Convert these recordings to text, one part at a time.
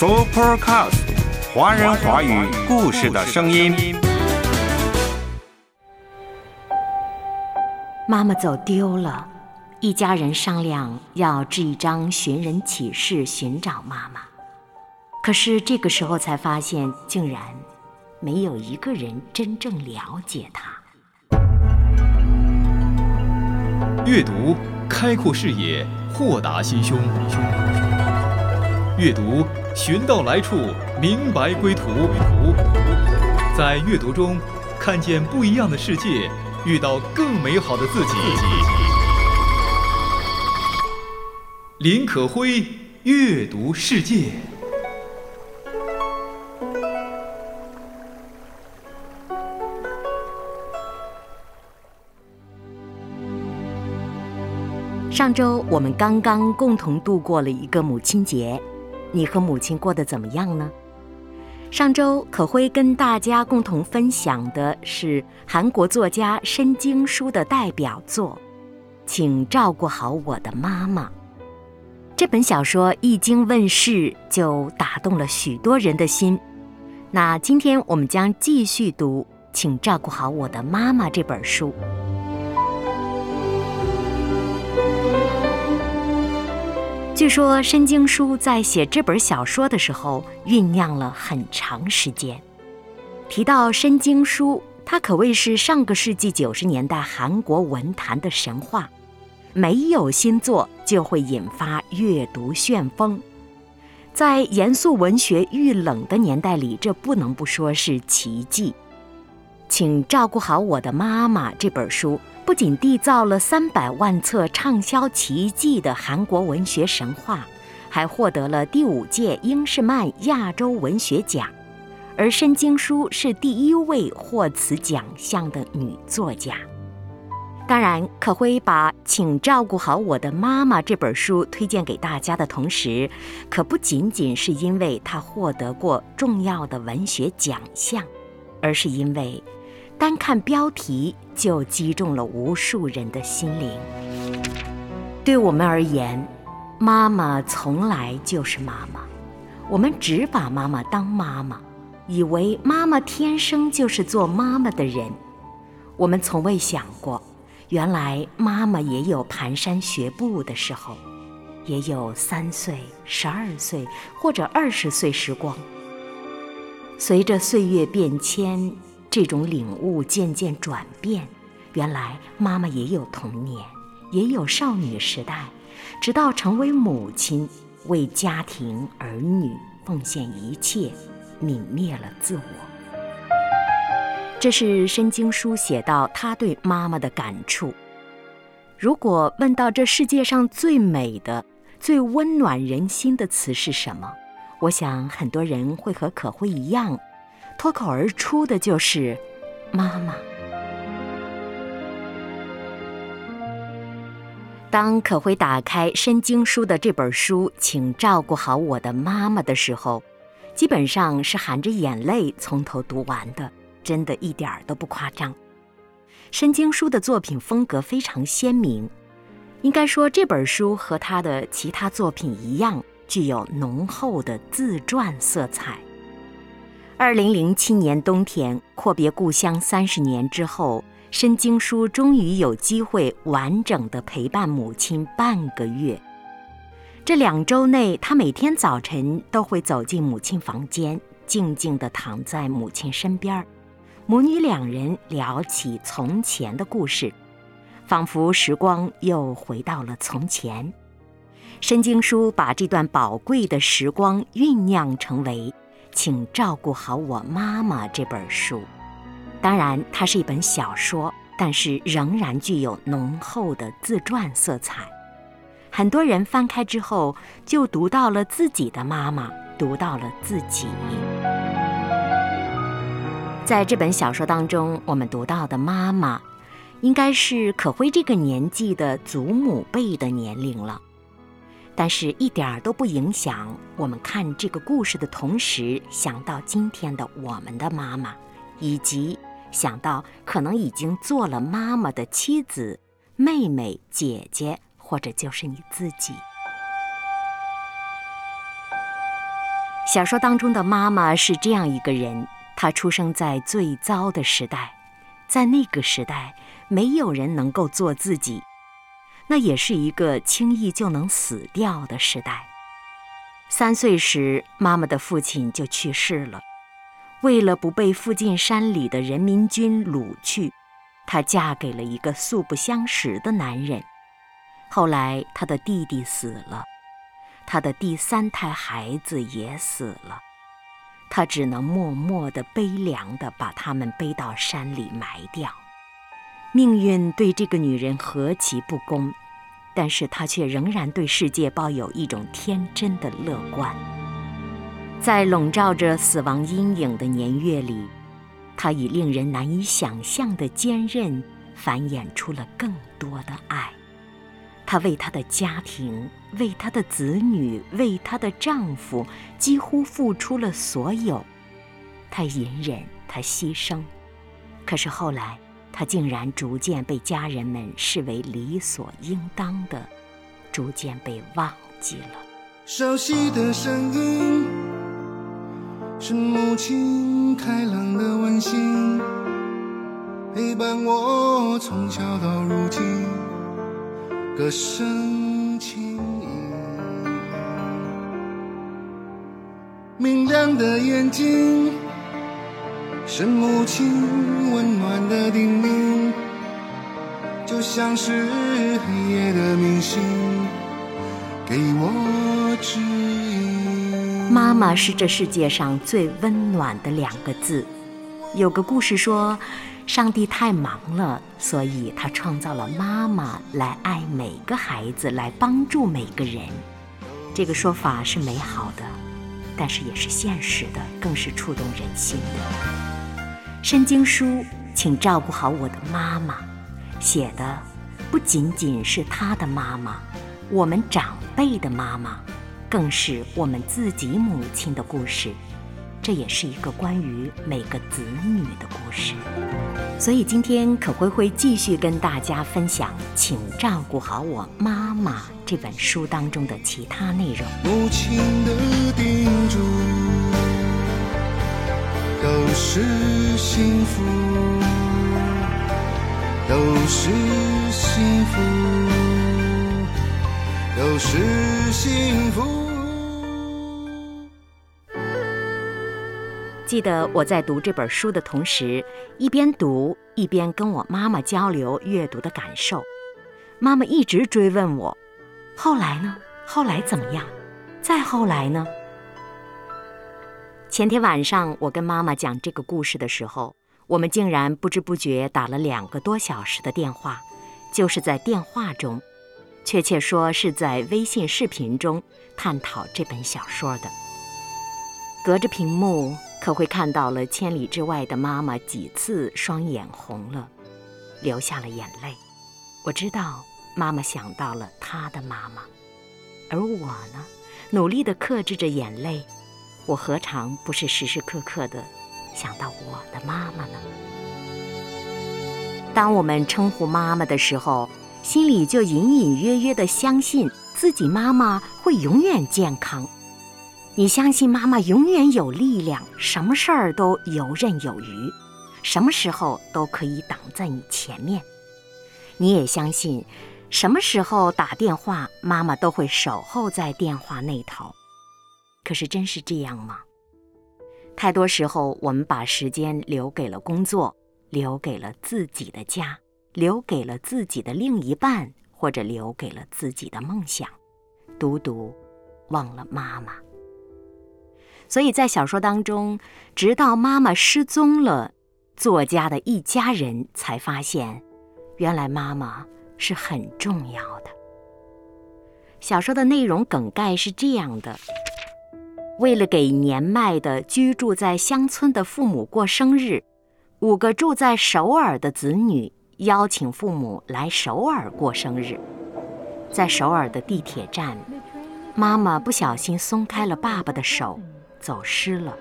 Supercast，华人华语故事的声音。妈妈走丢了，一家人商量要制一张寻人启事寻找妈妈。可是这个时候才发现，竟然没有一个人真正了解她。阅读，开阔视野，豁达心胸。阅读，寻到来处，明白归途。在阅读中，看见不一样的世界，遇到更美好的自己。林可辉，阅读世界。上周我们刚刚共同度过了一个母亲节，你和母亲过得怎么样呢？上周可辉跟大家共同分享的是韩国作家申京书的代表作《请照顾好我的妈妈》。这本小说一经问世就打动了许多人的心。那今天我们将继续读《请照顾好我的妈妈》这本书。据说申京书在写这本小说的时候酝酿了很长时间。提到申京书，他可谓是上个世纪九十年代韩国文坛的神话，没有新作就会引发阅读旋风。在严肃文学遇冷的年代里，这不能不说是奇迹。请照顾好我的妈妈这本书。不仅缔造了三百万册畅销奇迹的韩国文学神话，还获得了第五届英士曼亚洲文学奖，而申京书是第一位获此奖项的女作家。当然，可辉把《请照顾好我的妈妈》这本书推荐给大家的同时，可不仅仅是因为她获得过重要的文学奖项，而是因为。单看标题就击中了无数人的心灵。对我们而言，妈妈从来就是妈妈，我们只把妈妈当妈妈，以为妈妈天生就是做妈妈的人。我们从未想过，原来妈妈也有蹒跚学步的时候，也有三岁、十二岁或者二十岁时光。随着岁月变迁。这种领悟渐渐转变，原来妈妈也有童年，也有少女时代，直到成为母亲，为家庭儿女奉献一切，泯灭了自我。这是申京书写到他对妈妈的感触。如果问到这世界上最美的、最温暖人心的词是什么，我想很多人会和可辉一样。脱口而出的就是“妈妈”。当可辉打开申京书的这本书，请照顾好我的妈妈的时候，基本上是含着眼泪从头读完的，真的一点儿都不夸张。申京书的作品风格非常鲜明，应该说这本书和他的其他作品一样，具有浓厚的自传色彩。二零零七年冬天，阔别故乡三十年之后，申京书终于有机会完整的陪伴母亲半个月。这两周内，他每天早晨都会走进母亲房间，静静地躺在母亲身边母女两人聊起从前的故事，仿佛时光又回到了从前。申京书把这段宝贵的时光酝酿成为。请照顾好我妈妈这本书，当然它是一本小说，但是仍然具有浓厚的自传色彩。很多人翻开之后，就读到了自己的妈妈，读到了自己。在这本小说当中，我们读到的妈妈，应该是可辉这个年纪的祖母辈的年龄了。但是，一点儿都不影响我们看这个故事的同时，想到今天的我们的妈妈，以及想到可能已经做了妈妈的妻子、妹妹、姐姐，或者就是你自己。小说当中的妈妈是这样一个人，她出生在最糟的时代，在那个时代，没有人能够做自己，那也是一个轻易就能死掉的时代。三岁时，妈妈的父亲就去世了。为了不被附近山里的人民军掳去，她嫁给了一个素不相识的男人。后来，她的弟弟死了。她的第三胎孩子也死了，她只能默默的、悲凉的把他们背到山里埋掉。命运对这个女人何其不公，但是她却仍然对世界抱有一种天真的乐观。在笼罩着死亡阴影的年月里，她以令人难以想象的坚韧，繁衍出了更多的爱。她为她的家庭，为她的子女，为她的丈夫，几乎付出了所有。她隐忍，她牺牲，可是后来，他竟然逐渐被家人们视为理所应当的，逐渐被忘记了。熟悉的声音，是母亲开朗的温馨，陪伴我从小到如今。歌声轻盈，明亮的眼睛是母亲温暖的叮咛，就像是黑夜的明星，给我指引。妈妈是这世界上最温暖的两个字。有个故事说。上帝太忙了，所以他创造了妈妈来爱每个孩子，来帮助每个人。这个说法是美好的，但是也是现实的，更是触动人心的。申经书，请照顾好我的妈妈，写的不仅仅是他的妈妈，我们长辈的妈妈，更是我们自己母亲的故事。这也是一个关于每个子女的故事，所以今天可辉会继续跟大家分享《请照顾好我妈妈》这本书当中的其他内容。母亲的叮是幸福，都是幸福，都是幸福。记得我在读这本书的同时，一边读一边跟我妈妈交流阅读的感受。妈妈一直追问我：“后来呢？后来怎么样？再后来呢？”前天晚上我跟妈妈讲这个故事的时候，我们竟然不知不觉打了两个多小时的电话，就是在电话中，确切说是在微信视频中探讨这本小说的。隔着屏幕。可会看到了千里之外的妈妈几次双眼红了，流下了眼泪。我知道妈妈想到了她的妈妈，而我呢，努力地克制着眼泪。我何尝不是时时刻刻的想到我的妈妈呢？当我们称呼妈妈的时候，心里就隐隐约约的相信自己妈妈会永远健康。你相信妈妈永远有力量，什么事儿都游刃有余，什么时候都可以挡在你前面。你也相信，什么时候打电话，妈妈都会守候在电话那头。可是，真是这样吗？太多时候，我们把时间留给了工作，留给了自己的家，留给了自己的另一半，或者留给了自己的梦想，独独忘了妈妈。所以在小说当中，直到妈妈失踪了，作家的一家人才发现，原来妈妈是很重要的。小说的内容梗概是这样的：为了给年迈的居住在乡村的父母过生日，五个住在首尔的子女邀请父母来首尔过生日。在首尔的地铁站，妈妈不小心松开了爸爸的手。走失了，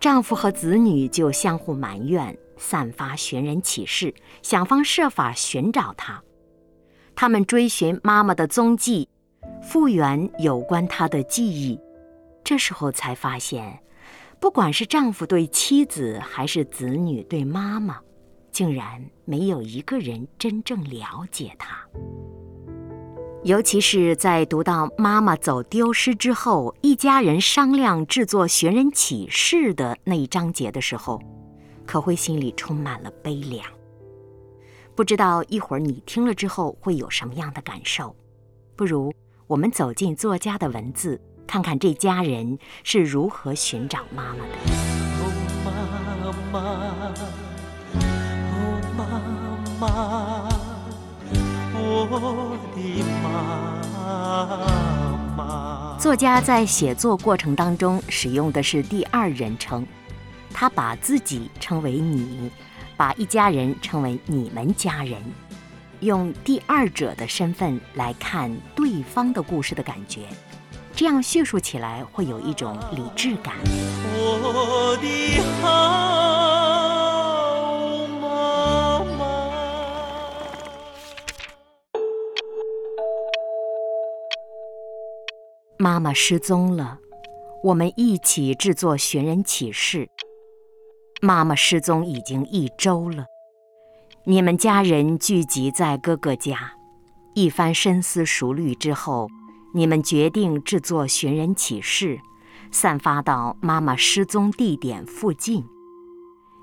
丈夫和子女就相互埋怨，散发寻人启事，想方设法寻找她。他们追寻妈妈的踪迹，复原有关她的记忆，这时候才发现，不管是丈夫对妻子，还是子女对妈妈，竟然没有一个人真正了解她。尤其是在读到妈妈走丢失之后，一家人商量制作寻人启事的那一章节的时候，可会心里充满了悲凉。不知道一会儿你听了之后会有什么样的感受？不如我们走进作家的文字，看看这家人是如何寻找妈妈的。哦，妈妈，哦，妈妈。我的妈妈。作家在写作过程当中使用的是第二人称，他把自己称为你，把一家人称为你们家人，用第二者的身份来看对方的故事的感觉，这样叙述起来会有一种理智感。我的好。妈妈妈妈失踪了，我们一起制作寻人启事。妈妈失踪已经一周了，你们家人聚集在哥哥家，一番深思熟虑之后，你们决定制作寻人启事，散发到妈妈失踪地点附近。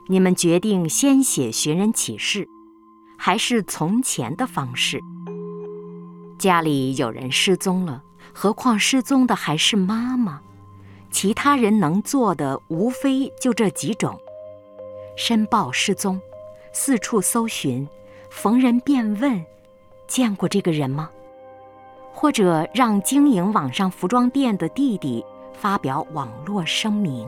你们决定先写寻人启事，还是从前的方式？家里有人失踪了。何况失踪的还是妈妈，其他人能做的无非就这几种：申报失踪，四处搜寻，逢人便问，见过这个人吗？或者让经营网上服装店的弟弟发表网络声明，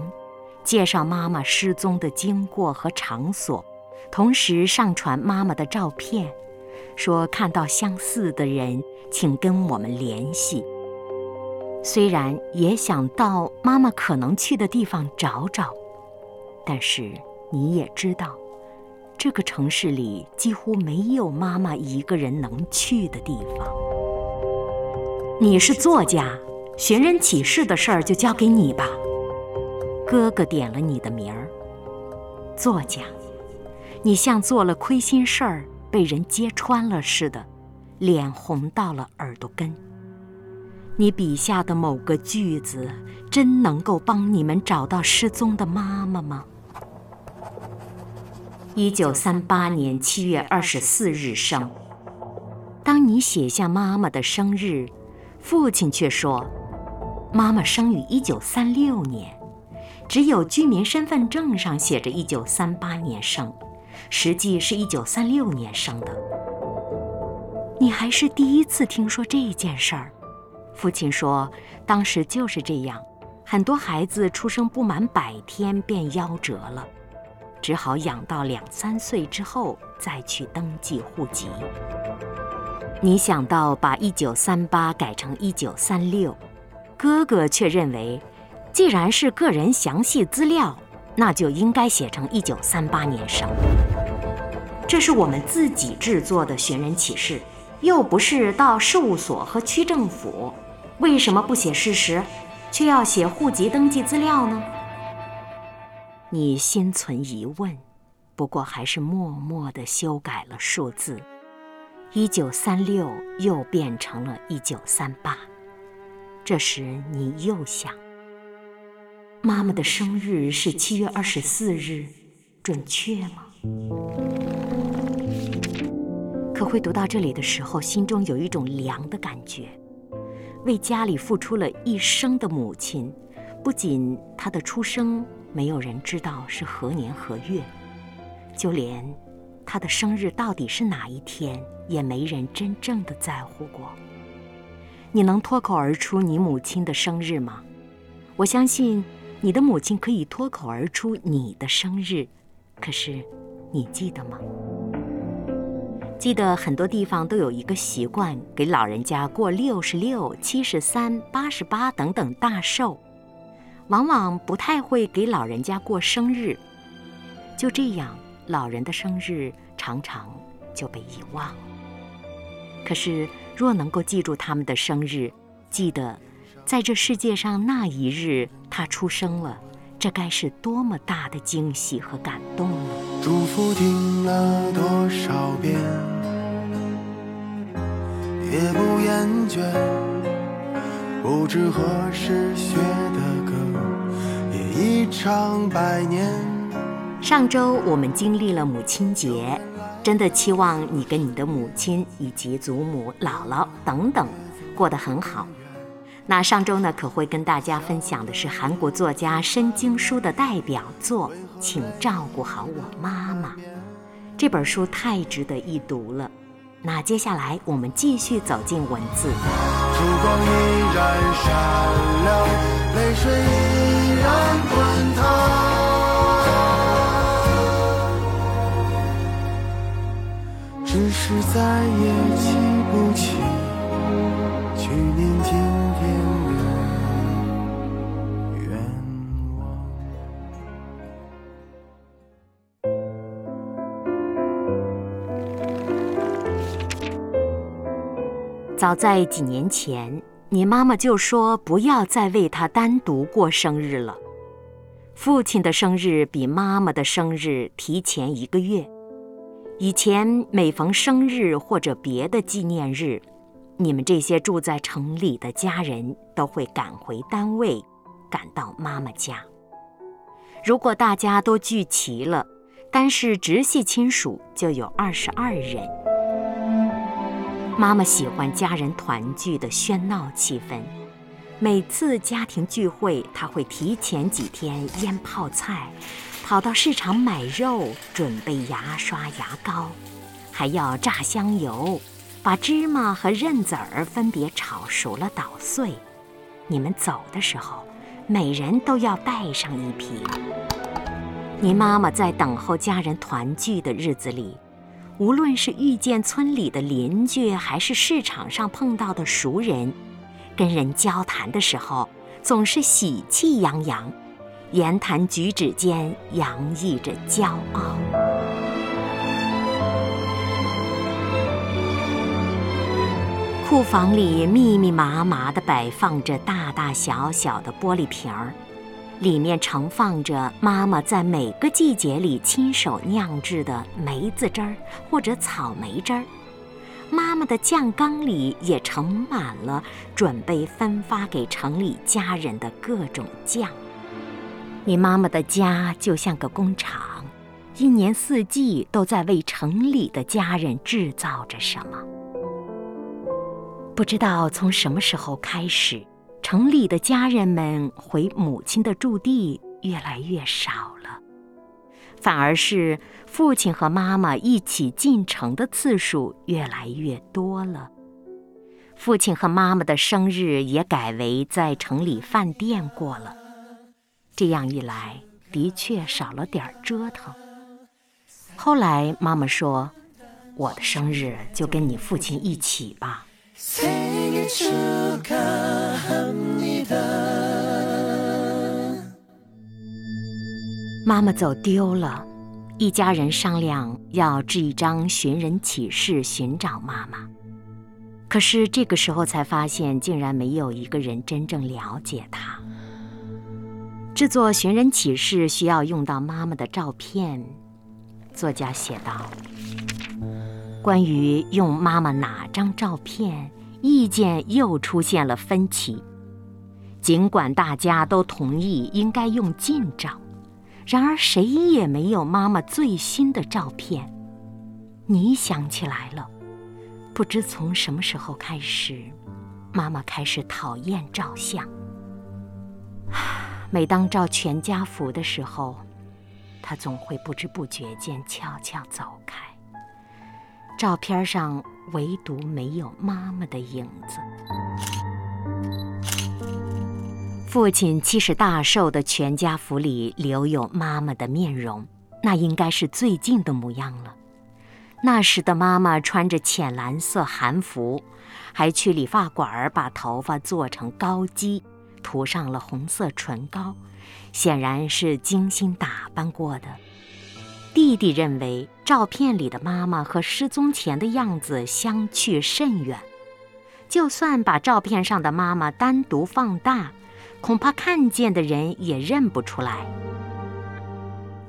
介绍妈妈失踪的经过和场所，同时上传妈妈的照片，说看到相似的人，请跟我们联系。虽然也想到妈妈可能去的地方找找，但是你也知道，这个城市里几乎没有妈妈一个人能去的地方。你是作家，寻人启事的事儿就交给你吧。哥哥点了你的名儿，作家，你像做了亏心事儿被人揭穿了似的，脸红到了耳朵根。你笔下的某个句子，真能够帮你们找到失踪的妈妈吗？一九三八年七月二十四日生。当你写下妈妈的生日，父亲却说，妈妈生于一九三六年，只有居民身份证上写着一九三八年生，实际是一九三六年生的。你还是第一次听说这件事儿。父亲说：“当时就是这样，很多孩子出生不满百天便夭折了，只好养到两三岁之后再去登记户籍。你想到把一九三八改成一九三六，哥哥却认为，既然是个人详细资料，那就应该写成一九三八年生。这是我们自己制作的寻人启事，又不是到事务所和区政府。”为什么不写事实，却要写户籍登记资料呢？你心存疑问，不过还是默默地修改了数字，一九三六又变成了一九三八。这时你又想，妈妈的生日是七月二十四日，准确吗？可会读到这里的时候，心中有一种凉的感觉。为家里付出了一生的母亲，不仅她的出生没有人知道是何年何月，就连他的生日到底是哪一天，也没人真正的在乎过。你能脱口而出你母亲的生日吗？我相信你的母亲可以脱口而出你的生日，可是你记得吗？记得很多地方都有一个习惯，给老人家过六十六、七十三、八十八等等大寿，往往不太会给老人家过生日。就这样，老人的生日常常就被遗忘。可是，若能够记住他们的生日，记得在这世界上那一日他出生了，这该是多么大的惊喜和感动呢？祝福听了多少遍，也不厌倦。不知何时学的歌，也已唱百年。上周我们经历了母亲节，真的期望你跟你的母亲以及祖母、姥姥等等过得很好。那上周呢，可会跟大家分享的是韩国作家申京书的代表作《请照顾好我妈妈》这本书，太值得一读了。那接下来我们继续走进文字。烛光依然闪亮，泪水依然滚烫。再也记不起去年今天的愿望。早在几年前，你妈妈就说不要再为她单独过生日了。父亲的生日比妈妈的生日提前一个月。以前每逢生日或者别的纪念日，你们这些住在城里的家人都会赶回单位，赶到妈妈家。如果大家都聚齐了，单是直系亲属就有二十二人。妈妈喜欢家人团聚的喧闹气氛，每次家庭聚会，她会提前几天腌泡菜。跑到市场买肉，准备牙刷、牙膏，还要榨香油，把芝麻和韧子儿分别炒熟了捣碎。你们走的时候，每人都要带上一瓶。你妈妈在等候家人团聚的日子里，无论是遇见村里的邻居，还是市场上碰到的熟人，跟人交谈的时候，总是喜气洋洋。言谈举止间洋溢着骄傲。库房里密密麻麻地摆放着大大小小的玻璃瓶儿，里面盛放着妈妈在每个季节里亲手酿制的梅子汁儿或者草莓汁儿。妈妈的酱缸里也盛满了准备分发给城里家人的各种酱。你妈妈的家就像个工厂，一年四季都在为城里的家人制造着什么。不知道从什么时候开始，城里的家人们回母亲的驻地越来越少了，反而是父亲和妈妈一起进城的次数越来越多了。父亲和妈妈的生日也改为在城里饭店过了。这样一来，的确少了点折腾。后来妈妈说：“我的生日就跟你父亲一起吧。”妈妈走丢了，一家人商量要制一张寻人启事寻找妈妈。可是这个时候才发现，竟然没有一个人真正了解她。制作寻人启事需要用到妈妈的照片，作家写道：“关于用妈妈哪张照片，意见又出现了分歧。尽管大家都同意应该用近照，然而谁也没有妈妈最新的照片。你想起来了？不知从什么时候开始，妈妈开始讨厌照相。”每当照全家福的时候，他总会不知不觉间悄悄走开。照片上唯独没有妈妈的影子。父亲七十大寿的全家福里留有妈妈的面容，那应该是最近的模样了。那时的妈妈穿着浅蓝色韩服，还去理发馆把头发做成高髻。涂上了红色唇膏，显然是精心打扮过的。弟弟认为照片里的妈妈和失踪前的样子相去甚远，就算把照片上的妈妈单独放大，恐怕看见的人也认不出来。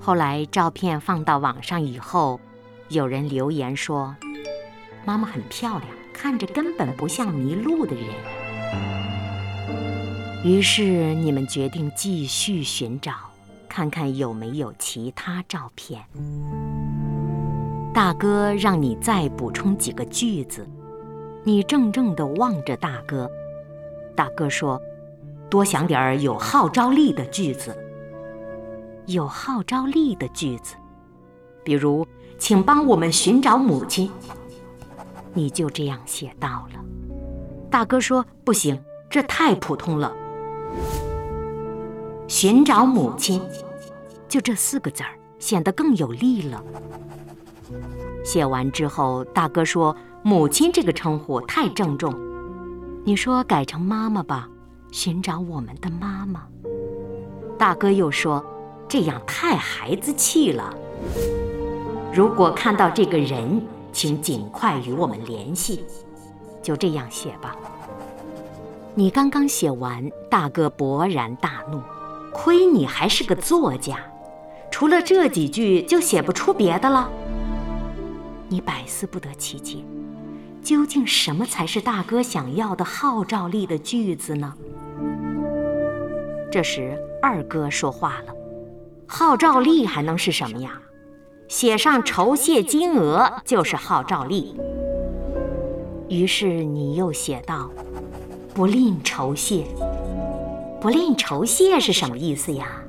后来照片放到网上以后，有人留言说：“妈妈很漂亮，看着根本不像迷路的人。”于是你们决定继续寻找，看看有没有其他照片。大哥让你再补充几个句子。你怔怔地望着大哥，大哥说：“多想点儿有号召力的句子。有号召力的句子，比如，请帮我们寻找母亲。”你就这样写到了。大哥说：“不行，这太普通了。寻找母亲，就这四个字儿，显得更有力了。”写完之后，大哥说。母亲这个称呼太郑重，你说改成妈妈吧，寻找我们的妈妈。大哥又说，这样太孩子气了。如果看到这个人，请尽快与我们联系。就这样写吧。你刚刚写完，大哥勃然大怒，亏你还是个作家，除了这几句就写不出别的了。你百思不得其解。究竟什么才是大哥想要的号召力的句子呢？这时二哥说话了：“号召力还能是什么呀？写上酬谢金额就是号召力。”于是你又写道：“不吝酬谢。”不吝酬谢是什么意思呀？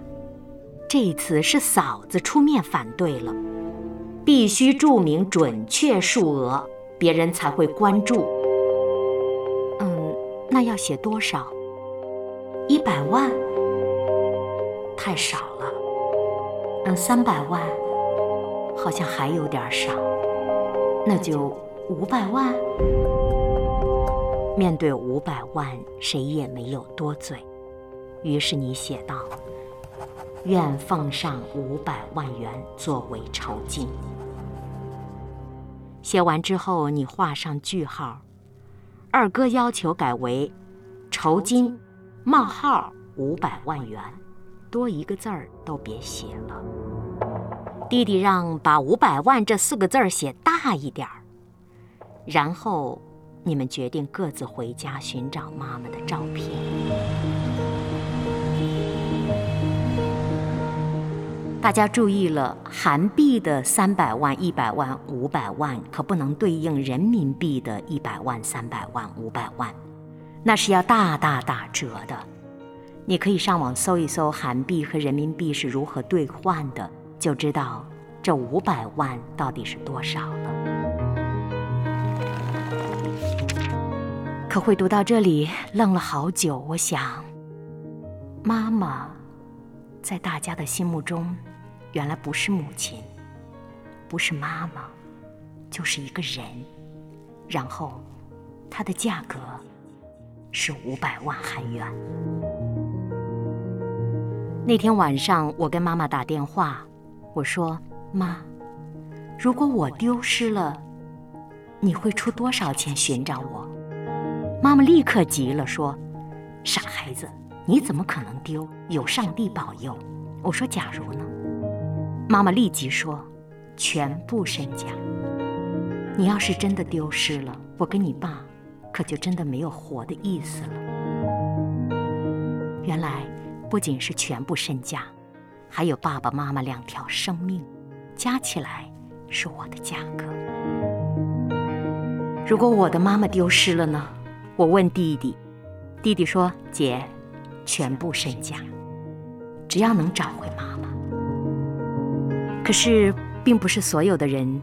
这次是嫂子出面反对了，必须注明准确数额。别人才会关注。嗯，那要写多少？一百万？太少了。嗯，三百万？好像还有点少。那就五百万。面对五百万，谁也没有多嘴。于是你写道：“愿奉上五百万元作为酬金。”写完之后，你画上句号。二哥要求改为“酬金冒号五百万元”，多一个字儿都别写了。弟弟让把“五百万”这四个字儿写大一点儿。然后，你们决定各自回家寻找妈妈的照片。大家注意了，韩币的三百万、一百万、五百万可不能对应人民币的一百万、三百万、五百万，那是要大大打折的。你可以上网搜一搜韩币和人民币是如何兑换的，就知道这五百万到底是多少了。可会读到这里，愣了好久。我想，妈妈。在大家的心目中，原来不是母亲，不是妈妈，就是一个人。然后，它的价格是五百万韩元。那天晚上，我跟妈妈打电话，我说：“妈，如果我丢失了，你会出多少钱寻找我？”妈妈立刻急了，说：“傻孩子。”你怎么可能丢？有上帝保佑。我说：“假如呢？”妈妈立即说：“全部身家。你要是真的丢失了，我跟你爸可就真的没有活的意思了。”原来不仅是全部身家，还有爸爸妈妈两条生命，加起来是我的价格。如果我的妈妈丢失了呢？我问弟弟，弟弟说：“姐。”全部身家，只要能找回妈妈。可是，并不是所有的人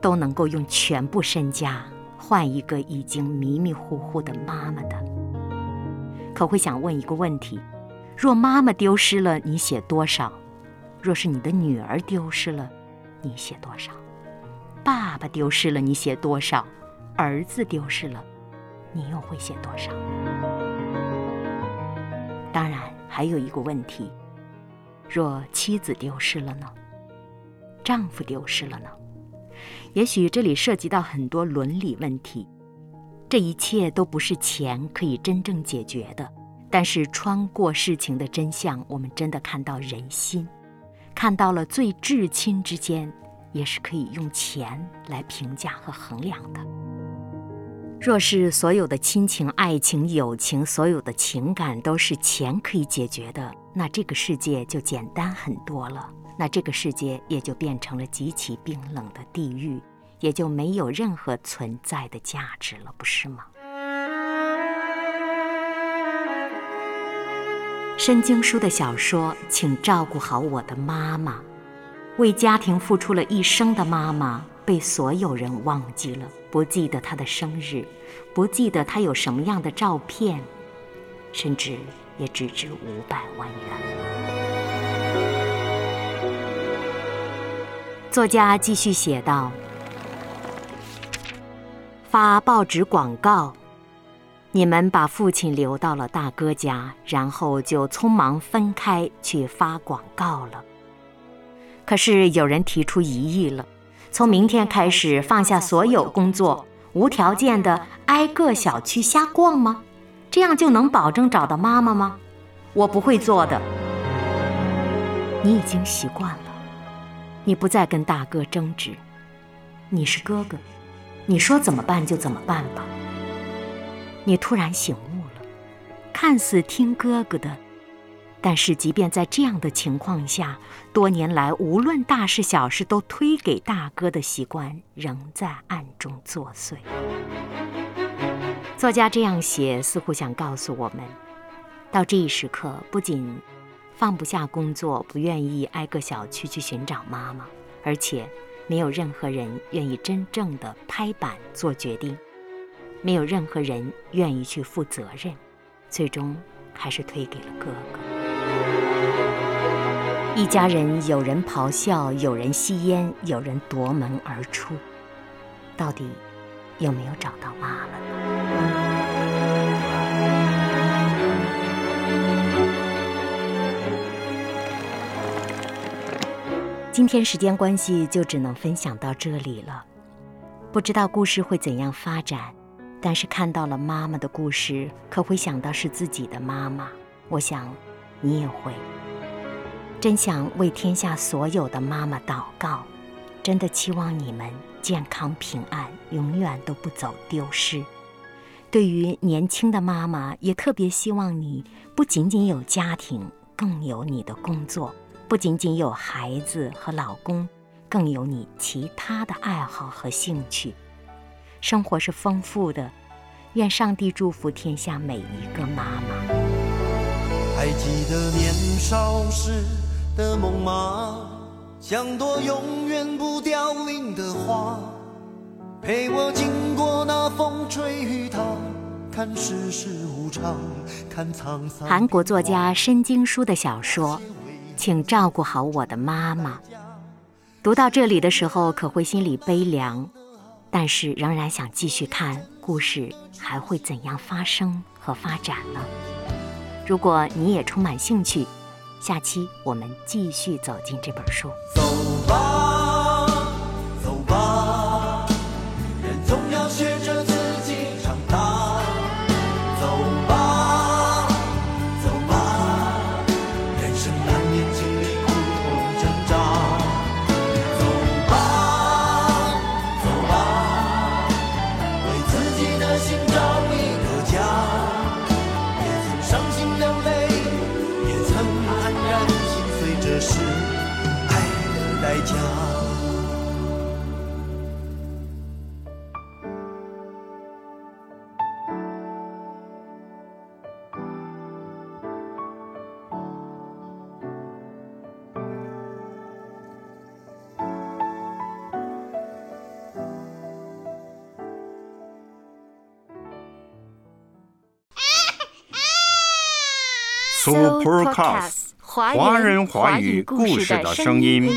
都能够用全部身家换一个已经迷迷糊糊的妈妈的。可会想问一个问题：若妈妈丢失了，你写多少？若是你的女儿丢失了，你写多少？爸爸丢失了，你写多少？儿子丢失了，你又会写多少？当然，还有一个问题：若妻子丢失了呢？丈夫丢失了呢？也许这里涉及到很多伦理问题。这一切都不是钱可以真正解决的。但是穿过事情的真相，我们真的看到人心，看到了最至亲之间，也是可以用钱来评价和衡量的。若是所有的亲情、爱情、友情，所有的情感都是钱可以解决的，那这个世界就简单很多了。那这个世界也就变成了极其冰冷的地狱，也就没有任何存在的价值了，不是吗？申经书的小说，请照顾好我的妈妈。为家庭付出了一生的妈妈，被所有人忘记了，不记得她的生日，不记得她有什么样的照片，甚至也只值五百万元。作家继续写道：“发报纸广告。”你们把父亲留到了大哥家，然后就匆忙分开去发广告了。可是有人提出疑义了：从明天开始放下所有工作，无条件的挨个小区瞎逛吗？这样就能保证找到妈妈吗？我不会做的。你已经习惯了，你不再跟大哥争执。你是哥哥，你说怎么办就怎么办吧。你突然醒悟了，看似听哥哥的，但是即便在这样的情况下，多年来无论大事小事都推给大哥的习惯仍在暗中作祟。作家这样写，似乎想告诉我们：到这一时刻，不仅放不下工作，不愿意挨个小区去寻找妈妈，而且没有任何人愿意真正的拍板做决定。没有任何人愿意去负责任，最终还是推给了哥哥。一家人，有人咆哮，有人吸烟，有人夺门而出，到底有没有找到妈了呢？今天时间关系，就只能分享到这里了。不知道故事会怎样发展。但是看到了妈妈的故事，可会想到是自己的妈妈？我想，你也会。真想为天下所有的妈妈祷告，真的期望你们健康平安，永远都不走丢失。对于年轻的妈妈，也特别希望你不仅仅有家庭，更有你的工作；不仅仅有孩子和老公，更有你其他的爱好和兴趣。生活是丰富的，愿上帝祝福天下每一个妈妈。还记得年少时的梦吗？像朵永远不凋零的花，陪我经过那风吹雨打，看世事无常，看沧桑。韩国作家申京书的小说，请照顾好我的妈妈。读到这里的时候，可会心里悲凉。但是仍然想继续看故事，还会怎样发生和发展呢？如果你也充满兴趣，下期我们继续走进这本书。Supercast 华人华语故事的声音。